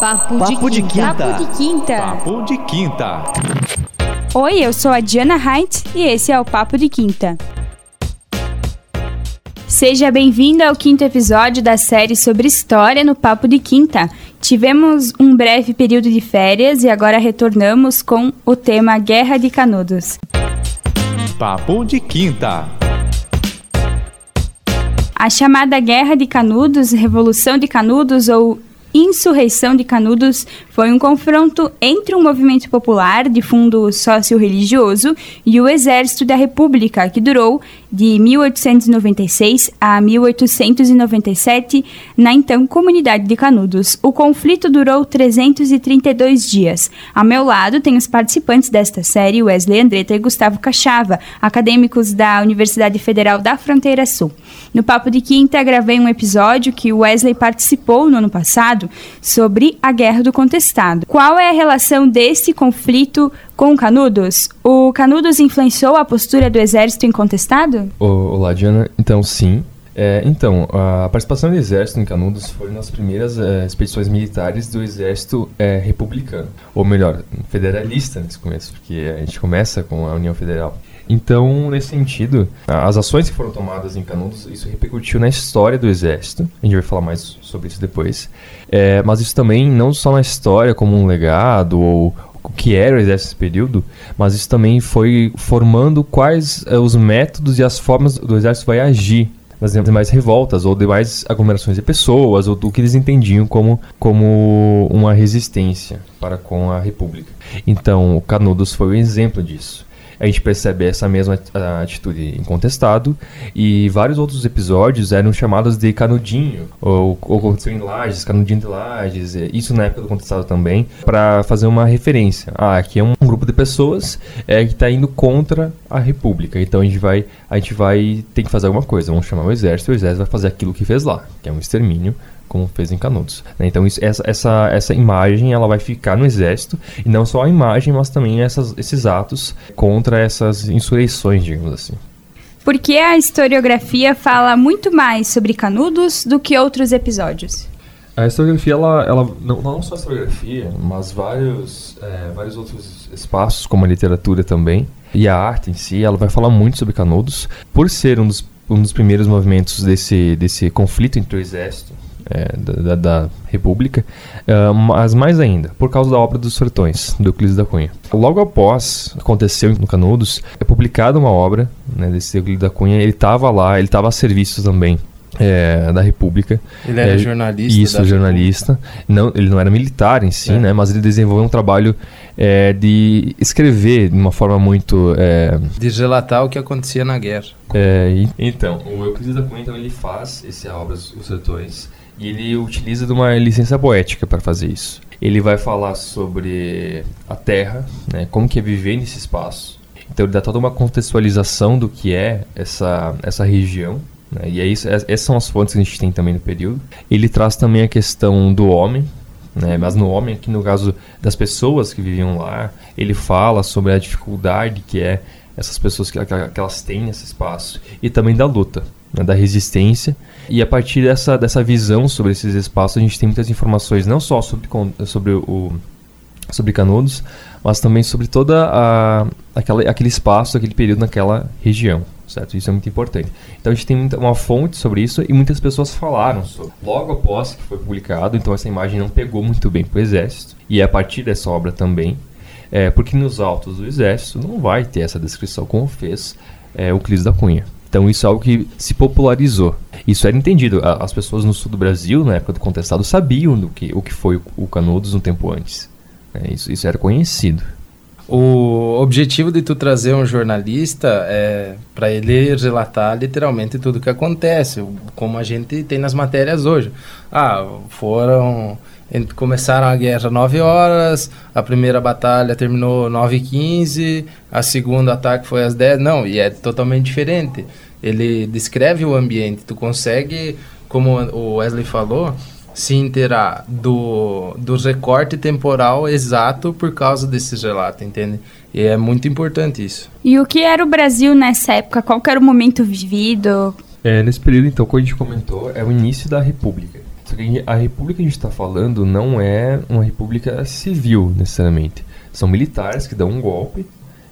Papo, Papo de, de, quinta. Papo de quinta. Papo de quinta. Oi, eu sou a Diana Heinz e esse é o Papo de Quinta. Seja bem-vindo ao quinto episódio da série sobre história no Papo de Quinta. Tivemos um breve período de férias e agora retornamos com o tema Guerra de Canudos. Papo de Quinta. A chamada Guerra de Canudos, Revolução de Canudos ou Insurreição de Canudos foi um confronto entre um movimento popular de fundo sócio-religioso e o Exército da República, que durou de 1896 a 1897 na então comunidade de Canudos. O conflito durou 332 dias. Ao meu lado tem os participantes desta série, Wesley Andretta e Gustavo Cachava, acadêmicos da Universidade Federal da Fronteira Sul. No Papo de Quinta, gravei um episódio que Wesley participou no ano passado sobre a Guerra do Contestado. Qual é a relação desse conflito com Canudos? O Canudos influenciou a postura do exército incontestado? Olá, Diana. Então, sim. É, então, a participação do exército em Canudos foi das primeiras é, expedições militares do exército é, republicano, ou melhor, federalista nesse começo, porque a gente começa com a União Federal. Então, nesse sentido, as ações que foram tomadas em Canudos, isso repercutiu na história do Exército. A gente vai falar mais sobre isso depois. É, mas isso também não só na história como um legado ou que era o Exército nesse período, mas isso também foi formando quais é, os métodos e as formas do Exército vai agir nas demais revoltas ou demais aglomerações de pessoas ou do que eles entendiam como, como uma resistência para com a República. Então, o Canudos foi um exemplo disso a gente percebe essa mesma atitude incontestado. E vários outros episódios eram chamados de canudinho ou, aconteceu em Lages, canudinho de Lages, isso na época do contestado também, para fazer uma referência. Ah, aqui é um grupo de pessoas é, que está indo contra a república, então a gente vai a gente vai ter que fazer alguma coisa, vamos chamar o exército, o exército vai fazer aquilo que fez lá, que é um extermínio como fez em Canudos. Né? Então isso, essa, essa, essa imagem ela vai ficar no exército e não só a imagem, mas também essas, esses atos contra essas insurreições, digamos assim. Porque a historiografia fala muito mais sobre Canudos do que outros episódios. A historiografia, ela, ela não, não só a historiografia, mas vários, é, vários outros espaços, como a literatura também, e a arte em si, ela vai falar muito sobre Canudos, por ser um dos, um dos primeiros movimentos desse, desse conflito entre o exército é, da, da, República, uh, mas mais ainda, por causa da obra dos Sertões, do Euclides da Cunha. Logo após aconteceu no Canudos, é publicada uma obra né, desse Euclides da Cunha, ele estava lá, ele estava a serviço também é, da República. Ele era é, jornalista. Isso, jornalista. Não, ele não era militar em si, é. né? Mas ele desenvolveu um trabalho é, de escrever de uma forma muito. É, de relatar o que acontecia na guerra. É, e, então, o Euclides da Cunha então, ele faz esse obra, Os Sertões, e ele utiliza de uma licença poética para fazer isso. Ele vai falar sobre a Terra, né, como que é viver nesse espaço. Então ele dá toda uma contextualização do que é essa, essa região. Né, e é isso, essas são as fontes que a gente tem também no período. Ele traz também a questão do homem, né, mas no homem aqui no caso das pessoas que viviam lá, ele fala sobre a dificuldade que é essas pessoas que, que elas têm nesse espaço e também da luta né, da resistência. E a partir dessa, dessa visão sobre esses espaços, a gente tem muitas informações, não só sobre, sobre o sobre Canudos, mas também sobre toda a, aquela, aquele espaço, aquele período naquela região, certo? Isso é muito importante. Então a gente tem uma fonte sobre isso e muitas pessoas falaram sobre. Logo após que foi publicado, então essa imagem não pegou muito bem para o exército e é a partir dessa obra também, é, porque nos autos do exército não vai ter essa descrição como fez é, o Clis da Cunha. Então isso é algo que se popularizou. Isso era entendido. As pessoas no sul do Brasil, na época do contestado, sabiam do que, o que foi o Canudos um tempo antes. É, isso, isso era conhecido. O objetivo de tu trazer um jornalista é para ele relatar literalmente tudo o que acontece, como a gente tem nas matérias hoje. Ah, foram começaram a guerra 9 horas, a primeira batalha terminou 9 e 15, a segunda ataque foi às 10. Não, e é totalmente diferente. Ele descreve o ambiente, tu consegue, como o Wesley falou, se inteirar do, do recorte temporal exato por causa desses relatos, entende? E é muito importante isso. E o que era o Brasil nessa época? Qual era o momento vivido? É, nesse período, então, como a gente comentou, é o início da República. Só que a república que a gente está falando não é uma república civil, necessariamente. São militares que dão um golpe.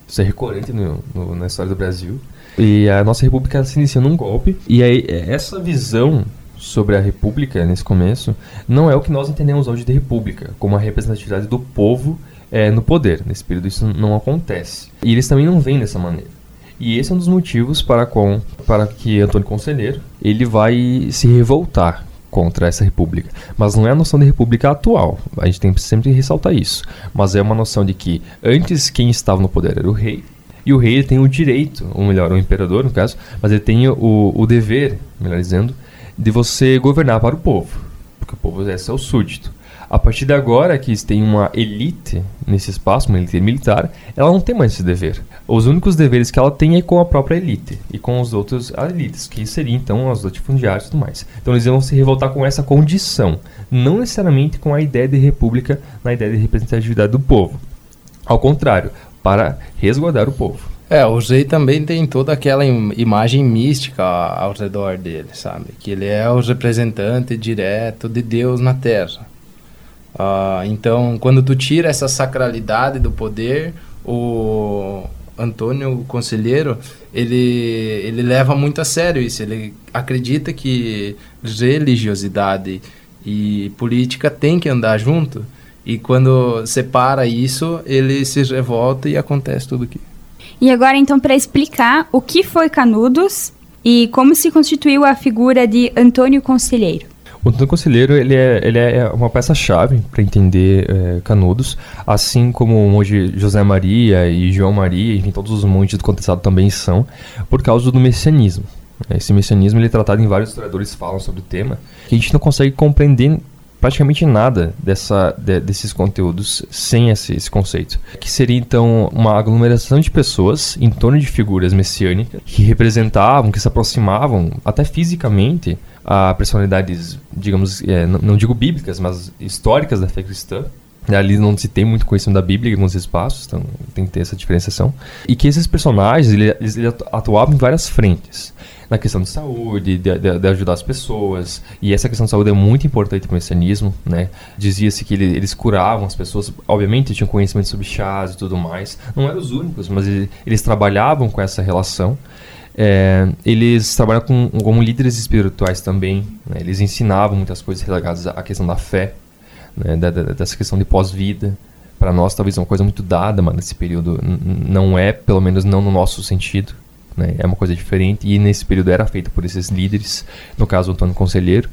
Isso é recorrente no, no, na história do Brasil. E a nossa república se inicia num golpe. E aí, essa visão sobre a república, nesse começo, não é o que nós entendemos hoje de república, como a representatividade do povo é, no poder. Nesse período isso não acontece. E eles também não vêm dessa maneira. E esse é um dos motivos para, com, para que Antônio Conselheiro ele vai se revoltar contra essa república. Mas não é a noção de república atual. A gente tem que sempre ressaltar isso. Mas é uma noção de que antes quem estava no poder era o rei. E o rei tem o direito, ou melhor, o imperador no caso, mas ele tem o, o dever, melhor dizendo, de você governar para o povo. Porque o povo é seu súdito. A partir de agora que tem uma elite nesse espaço, uma elite militar, ela não tem mais esse dever. Os únicos deveres que ela tem é com a própria elite e com os outros elites, que seriam então os latifundiários e tudo mais. Então eles vão se revoltar com essa condição, não necessariamente com a ideia de república, na ideia de representatividade do povo. Ao contrário, para resguardar o povo. É, o rei também tem toda aquela im imagem mística ao redor dele, sabe? Que ele é o representante direto de Deus na Terra. Uh, então, quando tu tira essa sacralidade do poder, o Antônio Conselheiro, ele, ele leva muito a sério isso. Ele acredita que religiosidade e política tem que andar junto. E quando separa isso, ele se revolta e acontece tudo aqui. E agora, então, para explicar o que foi Canudos e como se constituiu a figura de Antônio Conselheiro. O Antônio Conselheiro ele é, ele é uma peça-chave para entender é, Canudos, assim como monge José Maria e João Maria, enfim, todos os monges do contestado também são, por causa do messianismo. Esse messianismo ele é tratado em vários historiadores falam sobre o tema, que a gente não consegue compreender praticamente nada dessa, de, desses conteúdos sem esse, esse, conceito. Que seria então uma aglomeração de pessoas em torno de figuras messiânicas que representavam, que se aproximavam até fisicamente a personalidades, digamos, é, não, não, digo bíblicas, mas históricas da fé cristã. Ali não se tem muito conhecimento da Bíblia em alguns espaços, então tem que ter essa diferenciação. E que esses personagens eles, eles atuavam em várias frentes na questão de saúde, de, de, de, ajudar as pessoas. E essa questão de saúde é muito importante para o messianismo, né? Dizia-se que ele, eles curavam as pessoas, obviamente tinham conhecimento sobre chás e tudo mais. Não eram os únicos, mas eles, eles trabalhavam com essa relação. É, eles trabalham com, como líderes espirituais também. Né? Eles ensinavam muitas coisas ligadas à questão da fé, né? dessa questão de pós-vida. Para nós, talvez é uma coisa muito dada, mas nesse período não é, pelo menos não no nosso sentido. Né? É uma coisa diferente e nesse período era feito por esses líderes, no caso Antônio Conselheiro.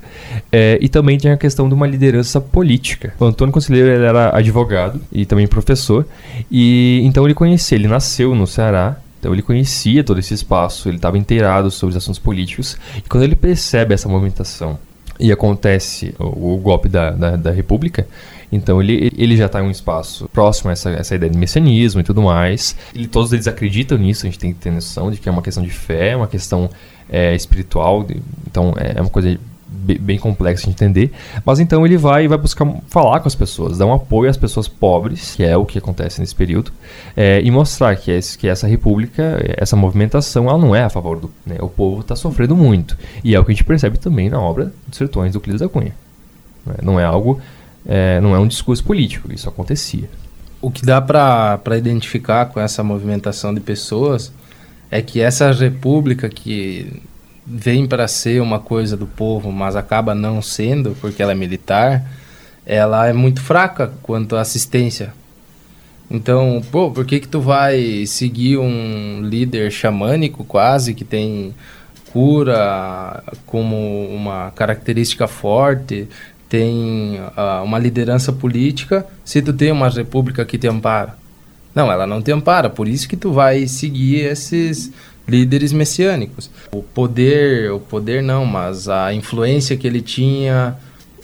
É, e também tinha a questão de uma liderança política. O Antônio Conselheiro ele era advogado e também professor, e então ele conhecia, ele nasceu no Ceará, então ele conhecia todo esse espaço, ele estava inteirado sobre os assuntos políticos, e quando ele percebe essa movimentação e acontece o, o golpe da, da, da República, então ele, ele já está em um espaço próximo a essa, essa ideia de messianismo e tudo mais. E todos eles acreditam nisso, a gente tem que ter noção de que é uma questão de fé, é uma questão é, espiritual, então é, é uma coisa bem complexa de entender. Mas então ele vai vai buscar falar com as pessoas, dar um apoio às pessoas pobres, que é o que acontece nesse período, é, e mostrar que, é, que essa república, essa movimentação, ela não é a favor do. Né, o povo está sofrendo muito. E é o que a gente percebe também na obra dos Sertões do Euclides da Cunha. Né, não é algo é, não é um discurso político, isso acontecia. O que dá para identificar com essa movimentação de pessoas é que essa república que vem para ser uma coisa do povo, mas acaba não sendo porque ela é militar, ela é muito fraca quanto à assistência. Então, pô, por que que tu vai seguir um líder xamânico quase que tem cura como uma característica forte, tem uh, uma liderança política se tu tem uma república que te ampara. Não, ela não te ampara, por isso que tu vai seguir esses líderes messiânicos. O poder, o poder não, mas a influência que ele tinha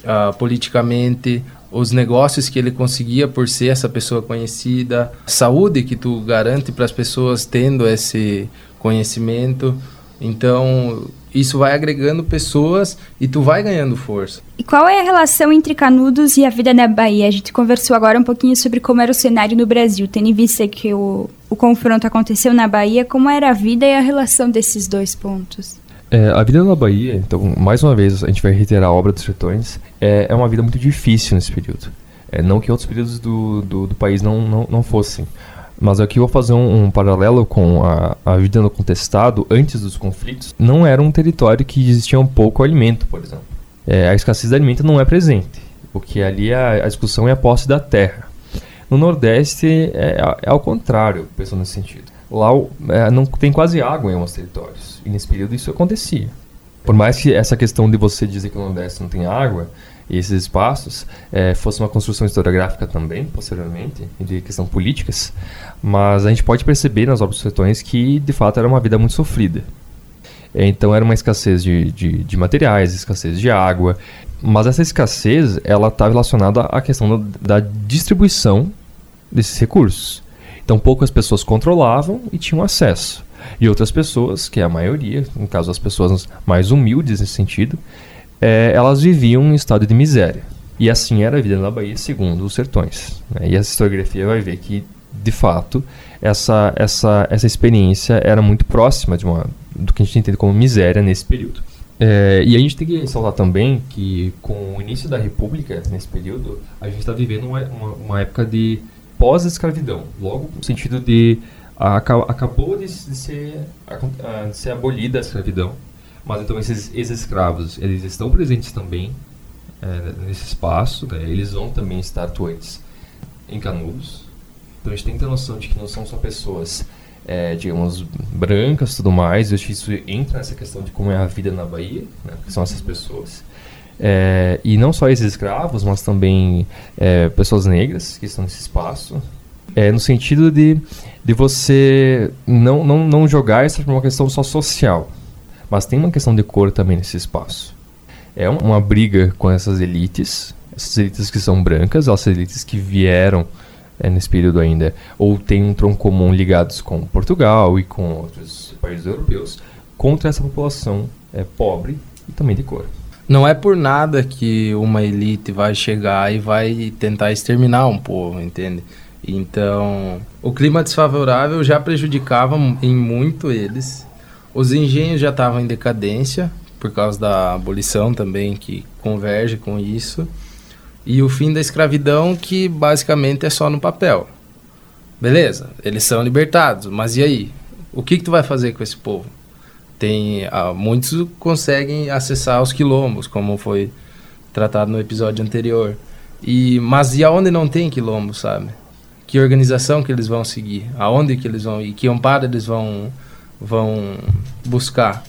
uh, politicamente, os negócios que ele conseguia por ser essa pessoa conhecida, saúde que tu garante para as pessoas tendo esse conhecimento. Então, isso vai agregando pessoas e tu vai ganhando força. E qual é a relação entre Canudos e a vida na Bahia? A gente conversou agora um pouquinho sobre como era o cenário no Brasil, tendo em vista que o, o confronto aconteceu na Bahia, como era a vida e a relação desses dois pontos? É, a vida na Bahia, então, mais uma vez, a gente vai reiterar a obra dos sertões, é, é uma vida muito difícil nesse período. É, não que outros períodos do, do, do país não, não, não, fossem. Mas aqui eu vou fazer um, um paralelo com a, a, vida no contestado antes dos conflitos. Não era um território que existia um pouco alimento, por exemplo. É, a escassez de alimento não é presente. O que ali é a discussão é a posse da terra. No Nordeste é, é ao contrário, pensando nesse sentido. Lá é, não tem quase água em alguns territórios. E nesse período isso acontecia. Por mais que essa questão de você dizer que no Nordeste não tem água, e esses espaços é, fosse uma construção historiográfica também, posteriormente, de questão políticas, mas a gente pode perceber nas obras dos que, de fato, era uma vida muito sofrida. Então era uma escassez de, de, de, materiais, escassez de água, mas essa escassez ela está relacionada à questão da, da distribuição desses recursos. Então poucas pessoas controlavam e tinham acesso. E outras pessoas, que é a maioria, no caso as pessoas mais humildes nesse sentido, é, elas viviam em estado de miséria. E assim era a vida na Bahia, segundo os sertões. Né? E a historiografia vai ver que, de fato, essa, essa, essa experiência era muito próxima de uma, do que a gente entende como miséria nesse período. É, e a gente tem que ressaltar também que, com o início da República, nesse período, a gente está vivendo uma, uma, uma, época de pós-escravidão. Logo, no sentido de. A, acabou de, de, ser, de ser abolida a escravidão mas então esses, escravos, eles estão presentes também é, nesse espaço, né? eles vão também estar atuantes em Canudos. Então a gente tem que ter noção de que não são só pessoas, é, digamos, brancas tudo mais. Eu acho que isso entra nessa questão de como é a vida na Bahia, né? que são essas pessoas. É, e não só esses escravos, mas também é, pessoas negras que estão nesse espaço. É, no sentido de, de você não, não, não jogar essa uma questão só social. Mas tem uma questão de cor também nesse espaço. É uma briga com essas elites, essas elites que são brancas, essas elites que vieram é, nesse período ainda, ou têm um tronco comum ligados com Portugal e com outros países europeus, contra essa população é, pobre e também de cor. Não é por nada que uma elite vai chegar e vai tentar exterminar um povo, entende? Então, o clima desfavorável já prejudicava em muito eles os engenhos já estavam em decadência, por causa da abolição também, que converge com isso. E o fim da escravidão, que basicamente é só no papel. Beleza, eles são libertados, mas e aí? O que, que tu vai fazer com esse povo? Tem, ah, muitos conseguem acessar os quilombos, como foi tratado no episódio anterior. E, mas e aonde não tem quilombo, sabe? Que organização que eles vão seguir? Aonde que eles vão ir? Que amparo eles vão vão buscar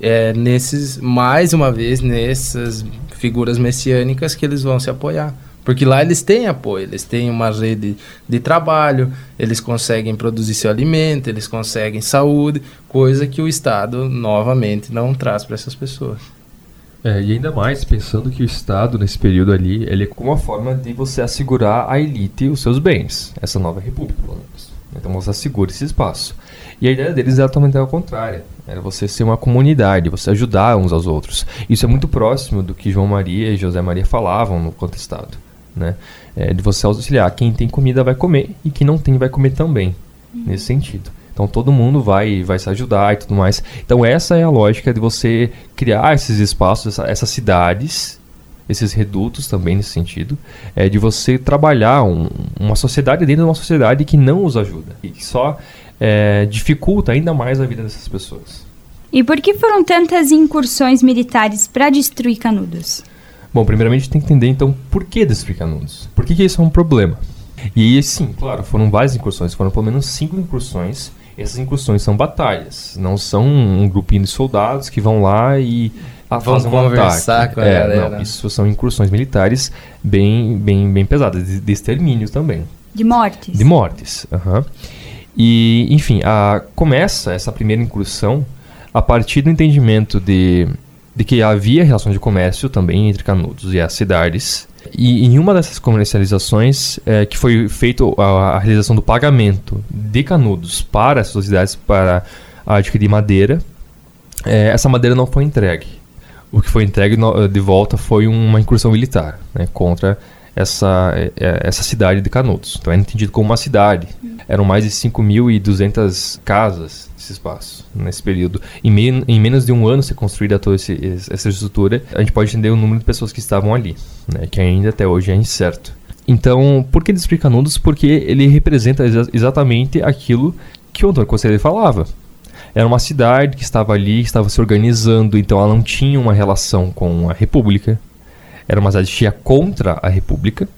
é nesses mais uma vez nessas figuras messiânicas que eles vão se apoiar. Porque lá eles têm apoio eles têm uma rede de trabalho eles conseguem produzir seu alimento eles conseguem saúde coisa que o Estado novamente não traz para essas pessoas. É, e ainda mais pensando que o Estado nesse período ali ele é como uma forma de você assegurar à elite os seus bens essa nova república pelo menos então você assegura esse espaço e a ideia deles era totalmente ao contrária. Era você ser uma comunidade, você ajudar uns aos outros. Isso é muito próximo do que João Maria e José Maria falavam no contestado. Né? É, de você auxiliar. Quem tem comida vai comer e quem não tem vai comer também. Nesse sentido. Então todo mundo vai, vai se ajudar e tudo mais. Então essa é a lógica de você criar esses espaços, essa, essas cidades, esses redutos também nesse sentido, é de você trabalhar um, uma sociedade dentro de uma sociedade que não os ajuda e que só é, dificulta ainda mais a vida dessas pessoas. E por que foram tantas incursões militares para destruir Canudos? Bom, primeiramente tem que entender então por que destruir Canudos. Por que, que isso é um problema? E sim, claro, foram várias incursões, foram pelo menos cinco incursões. Essas incursões são batalhas, não são um grupinho de soldados que vão lá e vão conversar um com a é, galera. Não, isso são incursões militares bem, bem, bem pesadas, de, de extermínio também. De mortes? De mortes, aham. Uhum. E, enfim, a, começa essa primeira incursão a partir do entendimento de, de que havia relação de comércio também entre Canudos e as cidades. E em uma dessas comercializações, é, que foi feita a, a, realização do pagamento de Canudos para as sociedades para adquirir madeira, é, essa madeira não foi entregue. O que foi entregue no, de volta foi uma incursão militar né, contra essa, é, é, essa cidade de Canudos. Então era entendido como uma cidade. Eram mais de 5.200 casas nesse espaço, nesse período. Em, em menos de um ano ser construída toda esse, essa estrutura, a gente pode entender o número de pessoas que estavam ali, né, que ainda até hoje é incerto. Então, por que ele explica Canudos? Porque ele representa exa exatamente aquilo que o Antônio Conselheiro falava. Era uma cidade que estava ali, estava se organizando, então ela não tinha uma relação com a República. Era uma cidade que ia contra a República,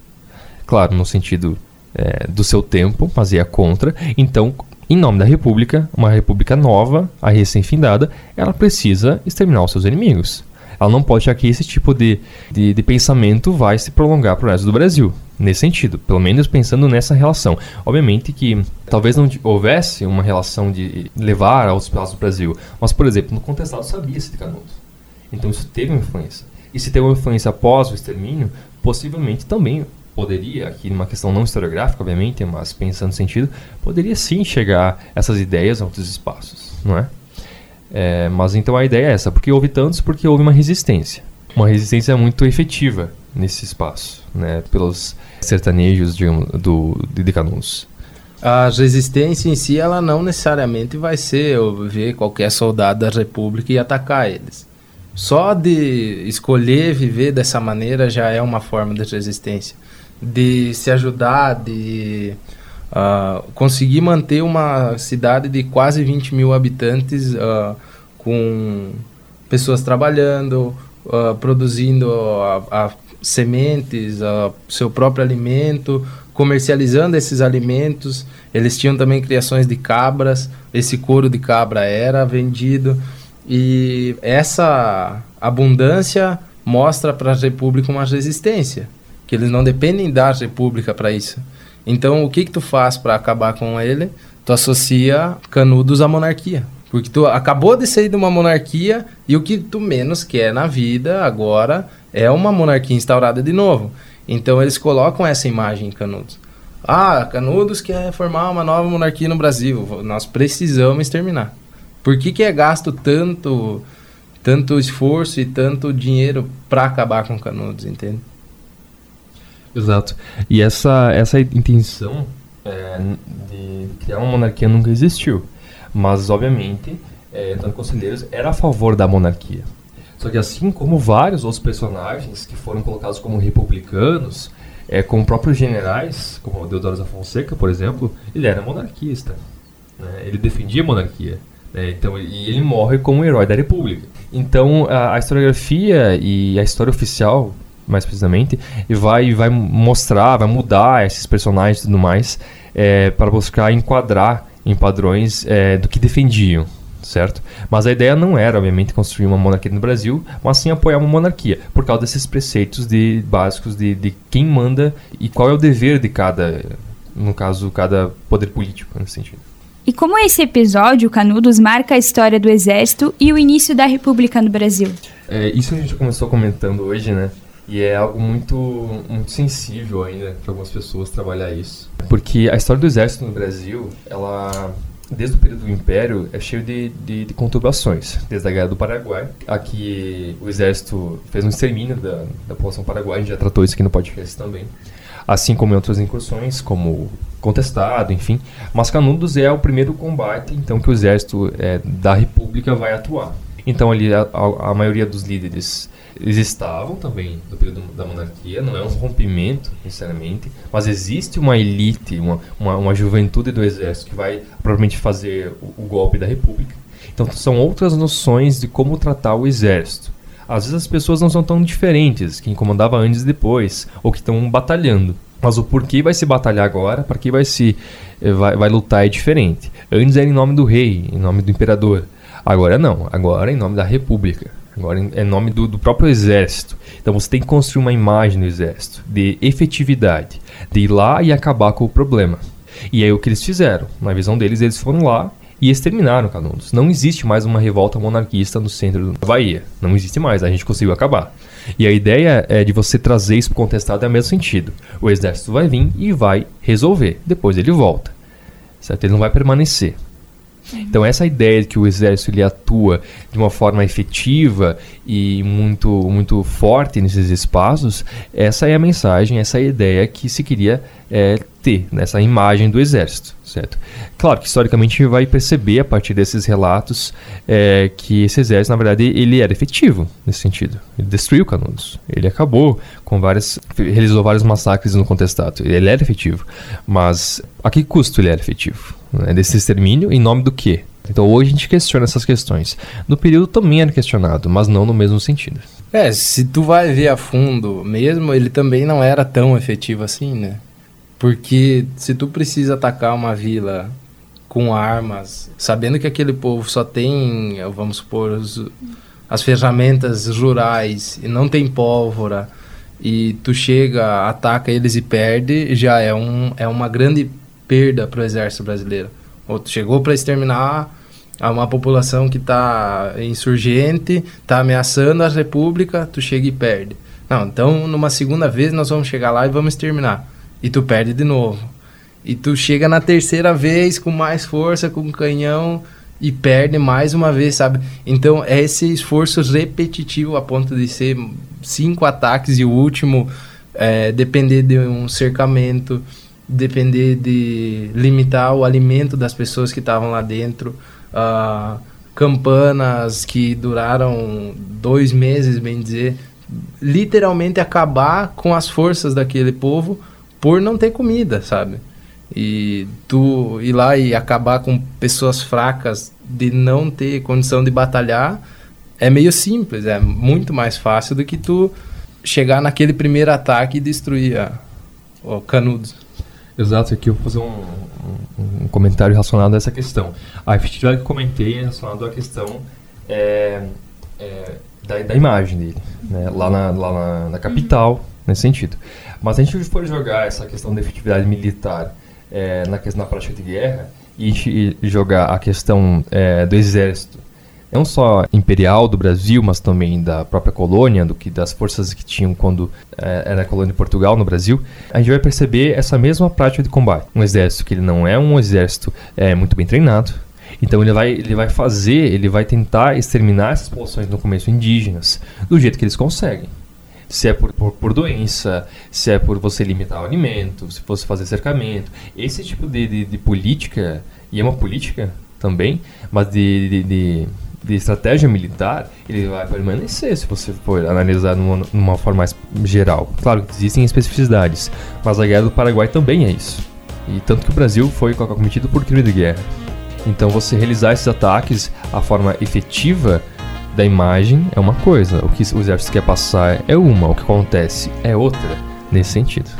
claro, no sentido é, do seu tempo, mas ia contra. Então, em nome da República, uma República nova, a recém-findada, ela precisa exterminar os seus inimigos. Ela não pode achar que esse tipo de, de, de pensamento vai se prolongar para o resto do Brasil nesse sentido, pelo menos pensando nessa relação. Obviamente que talvez não houvesse uma relação de levar aos pedaços do Brasil, mas, por exemplo, no contestado sabia-se de Canudos. Então isso teve uma influência. E se teve uma influência após o extermínio, possivelmente também poderia, aqui numa questão não historiográfica, obviamente, mas pensando no sentido, poderia sim chegar essas ideias a outros espaços, não é? É? Mas então a ideia é essa, porque houve tantos, porque houve uma resistência. Uma resistência muito efetiva nesse espaço, né, pelos sertanejos de, do, de, Canudos. A resistência em si, ela não necessariamente vai ser ver qualquer soldado da República e atacar eles. Só de escolher viver dessa maneira já é uma forma de resistência. De se ajudar, de uh, conseguir manter uma cidade de quase 20 mil habitantes uh, com pessoas trabalhando, uh, produzindo a, a sementes, seu próprio alimento, comercializando esses alimentos. Eles tinham também criações de cabras, esse couro de cabra era vendido. E essa abundância mostra para a República uma resistência, que eles não dependem da República para isso. Então, o que, que tu faz para acabar com ele? Tu associa Canudos à monarquia. Porque tu acabou de sair de uma monarquia e o que tu menos quer na vida agora é uma monarquia instaurada de novo. Então eles colocam essa imagem em Canudos. Ah, Canudos quer formar uma nova monarquia no Brasil. Nós precisamos exterminar. Por que, que é gasto tanto, tanto esforço e tanto dinheiro para acabar com Canudos, entende? Exato. E essa, essa intenção é, de criar uma monarquia nunca existiu. Mas, obviamente, é, Antônio Conselheiros era a favor da monarquia. Só que assim como vários outros personagens que foram colocados como republicanos, é, como próprios generais, como Deodoro da Fonseca, por exemplo, ele era monarquista. Né? Ele defendia a monarquia. Né? Então, e ele morre como um herói da república. Então, a, a historiografia e a história oficial, mais precisamente, vai, vai mostrar, vai mudar esses personagens e tudo mais, é, para buscar enquadrar em padrões é, do que defendiam, certo? Mas a ideia não era, obviamente, construir uma monarquia no Brasil, mas sim apoiar uma monarquia, por causa desses preceitos de, básicos de, de quem manda e qual é o dever de cada, no caso, cada poder político, nesse sentido. E como esse episódio, Canudos, marca a história do Exército e o início da República no Brasil? É, isso a gente começou comentando hoje, né? E é algo muito, muito sensível ainda para algumas pessoas trabalhar isso. Porque a história do exército no Brasil, ela desde o período do Império, é cheio de, de, de, conturbações. Desde a Guerra do Paraguai, aqui o exército fez um extermínio da, da população paraguaia, a gente já tratou isso aqui no podcast também. Assim como em outras incursões, como contestado, enfim. Mas Canudos é o primeiro combate, então, que o exército é, da República vai atuar. Então ali a, a, maioria dos líderes eles estavam também no período da monarquia, não é um rompimento, necessariamente, mas existe uma elite, uma, uma, uma juventude do exército que vai provavelmente fazer o, o, golpe da república. Então são outras noções de como tratar o exército. Às vezes as pessoas não são tão diferentes, que incomodava antes e depois, ou que estão batalhando. Mas o porquê vai se batalhar agora, para que vai se eh, vai, vai lutar é diferente. Antes era em nome do rei, em nome do imperador. Agora não, agora é em nome da república. Agora é nome do, do, próprio exército. Então você tem que construir uma imagem do exército de efetividade, de ir lá e acabar com o problema. E aí o que eles fizeram? Na visão deles, eles foram lá e exterminaram Canudos. Não existe mais uma revolta monarquista no centro da Bahia. Não existe mais, a gente conseguiu acabar. E a ideia é de você trazer isso para o contestado é o mesmo sentido. O exército vai vir e vai resolver. Depois ele volta. Certo? Ele não vai permanecer. Então essa ideia de que o exército ele atua de uma forma efetiva e muito muito forte nesses espaços, essa é a mensagem, essa é a ideia que se queria é, ter nessa imagem do exército, certo? Claro que historicamente a gente vai perceber a partir desses relatos é, que esse exército na verdade ele era efetivo nesse sentido. Ele destruiu Canudos, ele acabou com várias, realizou vários massacres no contestado. Ele era efetivo, mas a que custo ele era efetivo? Né? Desse extermínio em nome do quê? Então hoje a gente questiona essas questões. No período também era questionado, mas não no mesmo sentido. É, se tu vai ver a fundo mesmo, ele também não era tão efetivo assim, né? Porque se tu precisa atacar uma vila com armas, sabendo que aquele povo só tem, vamos supor, os, as ferramentas rurais e não tem pólvora, e tu chega, ataca eles e perde, já é, um, é uma grande perda para o exército brasileiro. Ou tu chegou para exterminar uma população que está insurgente, está ameaçando a república, tu chega e perde. Não, então numa segunda vez nós vamos chegar lá e vamos exterminar. E tu perde de novo. E tu chega na terceira vez com mais força, com canhão e perde mais uma vez, sabe? Então é esse esforço repetitivo a ponto de ser cinco ataques e o último é, depender de um cercamento, depender de limitar o alimento das pessoas que estavam lá dentro. Uh, campanas que duraram dois meses, bem dizer, literalmente acabar com as forças daquele povo por não ter comida, sabe? E tu ir lá e acabar com pessoas fracas de não ter condição de batalhar é meio simples, é muito mais fácil do que tu chegar naquele primeiro ataque e destruir o Canudos. Exato, aqui eu vou fazer um, um, um, comentário relacionado a essa questão. A efetividade que eu comentei é relacionado à questão é, é, da, da, imagem dele, né? lá, na, lá na, na capital, nesse sentido. Mas a gente for jogar essa questão da efetividade militar é, na, na prática de guerra e jogar a questão é, do exército, não só imperial do Brasil, mas também da própria colônia, do que das forças que tinham quando é, era a colônia de Portugal no Brasil, a gente vai perceber essa mesma prática de combate. Um exército que ele não é um exército é, muito bem treinado, então ele vai, ele vai fazer, ele vai tentar exterminar essas populações no começo indígenas do jeito que eles conseguem se é por, por, por, doença, se é por você limitar o alimento, se fosse fazer cercamento. Esse tipo de, de, de política, e é uma política também, mas de, de, de, de, estratégia militar, ele vai permanecer se você for analisar numa, numa forma mais geral. Claro que existem especificidades, mas a guerra do Paraguai também é isso. E tanto que o Brasil foi cometido por crime de guerra. Então você realizar esses ataques, a forma efetiva da imagem é uma coisa, o que o exército quer passar é uma, o que acontece é outra, nesse sentido.